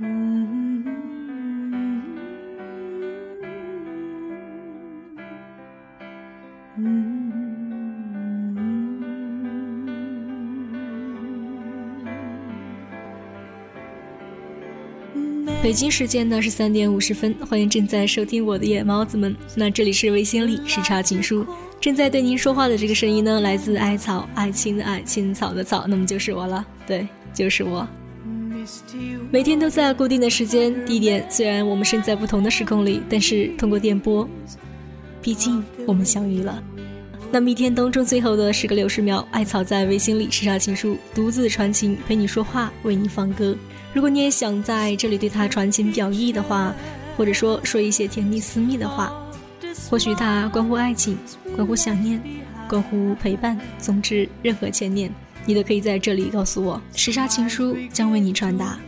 北京时间呢是三点五十分，欢迎正在收听我的夜猫子们。那这里是微星里时差情书，正在对您说话的这个声音呢，来自艾草爱青的爱青草的草，那么就是我了，对，就是我。每天都在固定的时间地点，虽然我们身在不同的时空里，但是通过电波，毕竟我们相遇了。那么一天当中最后的十个六十秒，艾草在微信里时差情书，独自传情，陪你说话，为你放歌。如果你也想在这里对他传情表意的话，或者说说一些甜蜜私密的话，或许它关乎爱情，关乎想念，关乎陪伴，总之任何牵念。你都可以在这里告诉我，时差情书将为你传达。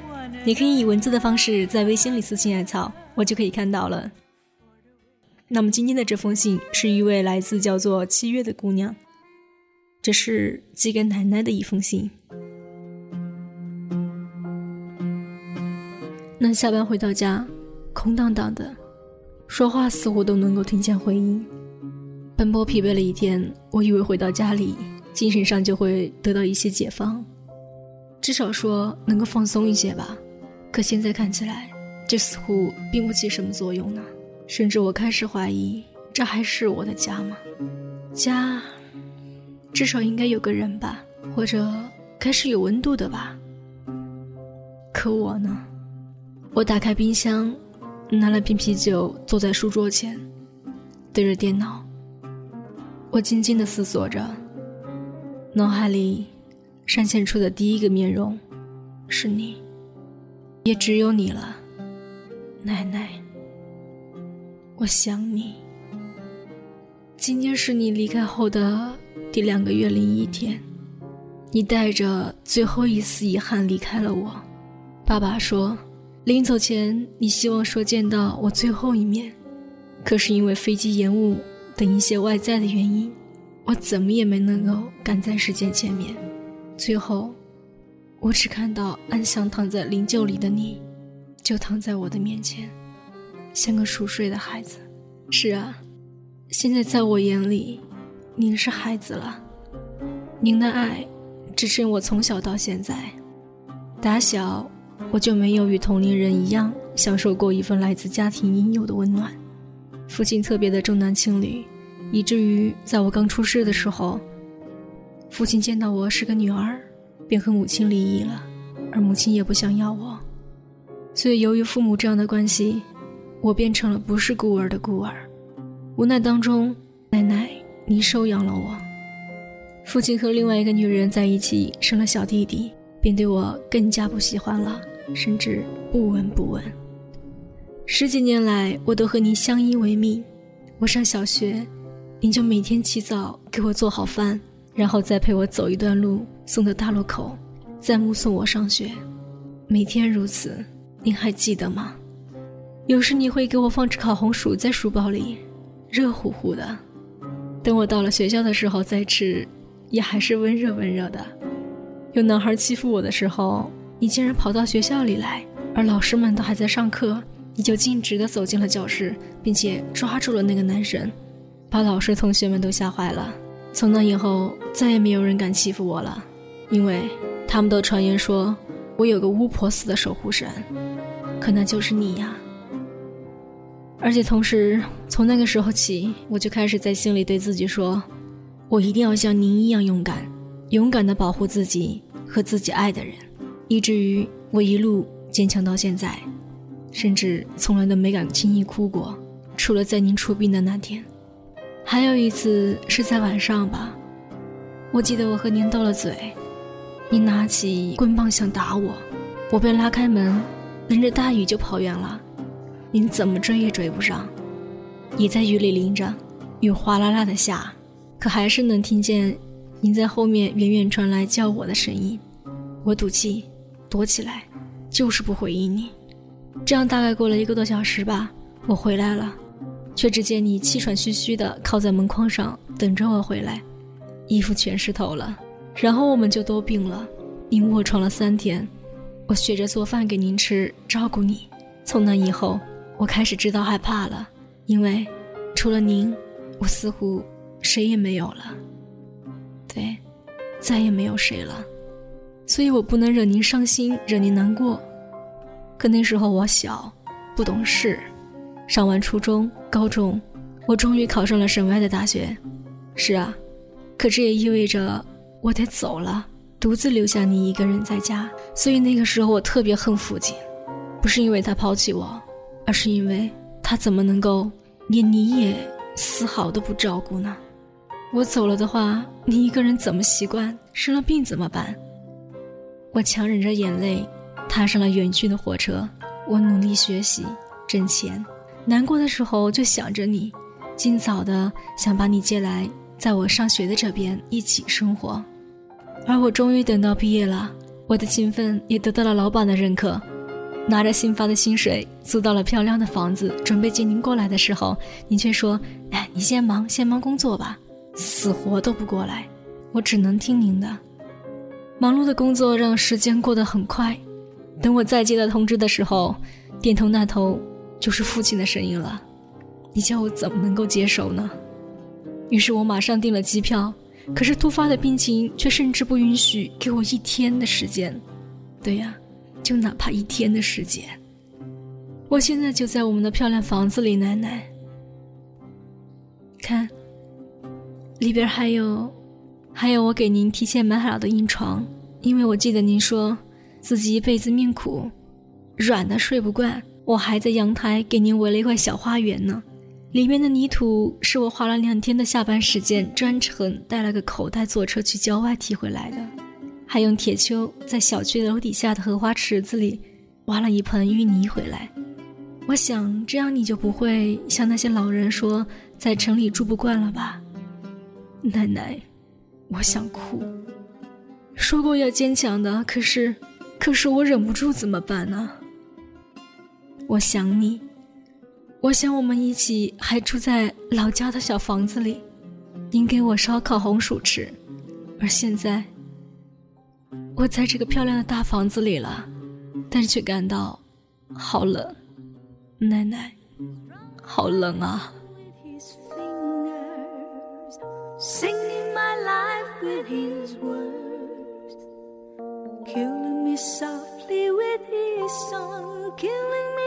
你可以以文字的方式在微信里私信艾草，我就可以看到了。那么今天的这封信是一位来自叫做七月的姑娘，这是寄给奶奶的一封信。那下班回到家，空荡荡的，说话似乎都能够听见回音。奔波疲惫了一天，我以为回到家里。精神上就会得到一些解放，至少说能够放松一些吧。可现在看起来，这似乎并不起什么作用呢。甚至我开始怀疑，这还是我的家吗？家，至少应该有个人吧，或者该是有温度的吧。可我呢？我打开冰箱，拿了瓶啤酒，坐在书桌前，对着电脑，我静静的思索着。脑海里闪现出的第一个面容，是你，也只有你了，奶奶。我想你。今天是你离开后的第两个月零一天，你带着最后一丝遗憾离开了我。爸爸说，临走前你希望说见到我最后一面，可是因为飞机延误等一些外在的原因。我怎么也没能够赶在时间前面，最后，我只看到安详躺在灵柩里的你，就躺在我的面前，像个熟睡的孩子。是啊，现在在我眼里，您是孩子了。您的爱支撑我从小到现在，打小我就没有与同龄人一样享受过一份来自家庭应有的温暖。父亲特别的重男轻女。以至于在我刚出世的时候，父亲见到我是个女儿，便和母亲离异了，而母亲也不想要我，所以由于父母这样的关系，我变成了不是孤儿的孤儿。无奈当中，奶奶你收养了我。父亲和另外一个女人在一起，生了小弟弟，便对我更加不喜欢了，甚至不闻不问。十几年来，我都和你相依为命。我上小学。您就每天起早给我做好饭，然后再陪我走一段路，送到大路口，再目送我上学。每天如此，您还记得吗？有时你会给我放只烤红薯在书包里，热乎乎的。等我到了学校的时候再吃，也还是温热温热的。有男孩欺负我的时候，你竟然跑到学校里来，而老师们都还在上课，你就径直的走进了教室，并且抓住了那个男生。把老师、同学们都吓坏了。从那以后，再也没有人敢欺负我了，因为他们都传言说我有个巫婆似的守护神，可那就是你呀。而且同时，从那个时候起，我就开始在心里对自己说，我一定要像您一样勇敢，勇敢地保护自己和自己爱的人，以至于我一路坚强到现在，甚至从来都没敢轻易哭过，除了在您出殡的那天。还有一次是在晚上吧，我记得我和您斗了嘴，您拿起棍棒想打我，我被拉开门，淋着大雨就跑远了，您怎么追也追不上，你在雨里淋着，雨哗啦啦的下，可还是能听见您在后面远远传来叫我的声音，我赌气躲起来，就是不回应你，这样大概过了一个多小时吧，我回来了。却只见你气喘吁吁地靠在门框上等着我回来，衣服全湿透了。然后我们就都病了，您卧床了三天。我学着做饭给您吃，照顾你。从那以后，我开始知道害怕了，因为除了您，我似乎谁也没有了。对，再也没有谁了。所以我不能惹您伤心，惹您难过。可那时候我小，不懂事。上完初中、高中，我终于考上了省外的大学。是啊，可这也意味着我得走了，独自留下你一个人在家。所以那个时候我特别恨父亲，不是因为他抛弃我，而是因为他怎么能够连你也丝毫都不照顾呢？我走了的话，你一个人怎么习惯？生了病怎么办？我强忍着眼泪，踏上了远去的火车。我努力学习，挣钱，难过的时候就想着你，尽早的想把你接来，在我上学的这边一起生活。而我终于等到毕业了，我的勤奋也得到了老板的认可，拿着新发的薪水租到了漂亮的房子，准备接您过来的时候，您却说：“哎，你先忙，先忙工作吧，死活都不过来。”我只能听您的。忙碌的工作让时间过得很快，等我再接到通知的时候，电通那头就是父亲的声音了。你叫我怎么能够接受呢？于是我马上订了机票，可是突发的病情却甚至不允许给我一天的时间。对呀，就哪怕一天的时间。我现在就在我们的漂亮房子里，奶奶。看，里边还有。还有我给您提前买好的硬床，因为我记得您说自己一辈子命苦，软的睡不惯。我还在阳台给您围了一块小花园呢，里面的泥土是我花了两天的下班时间专程带了个口袋坐车去郊外提回来的，还用铁锹在小区楼底下的荷花池子里挖了一盆淤泥回来。我想这样你就不会像那些老人说在城里住不惯了吧，奶奶。我想哭，说过要坚强的，可是，可是我忍不住，怎么办呢？我想你，我想我们一起还住在老家的小房子里，您给我烧烤红薯吃，而现在，我在这个漂亮的大房子里了，但却感到好冷，奶奶，好冷啊。killing me softly with his song, killing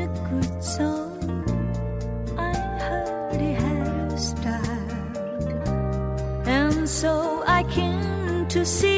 A good song. I heard he had a. And so I came to see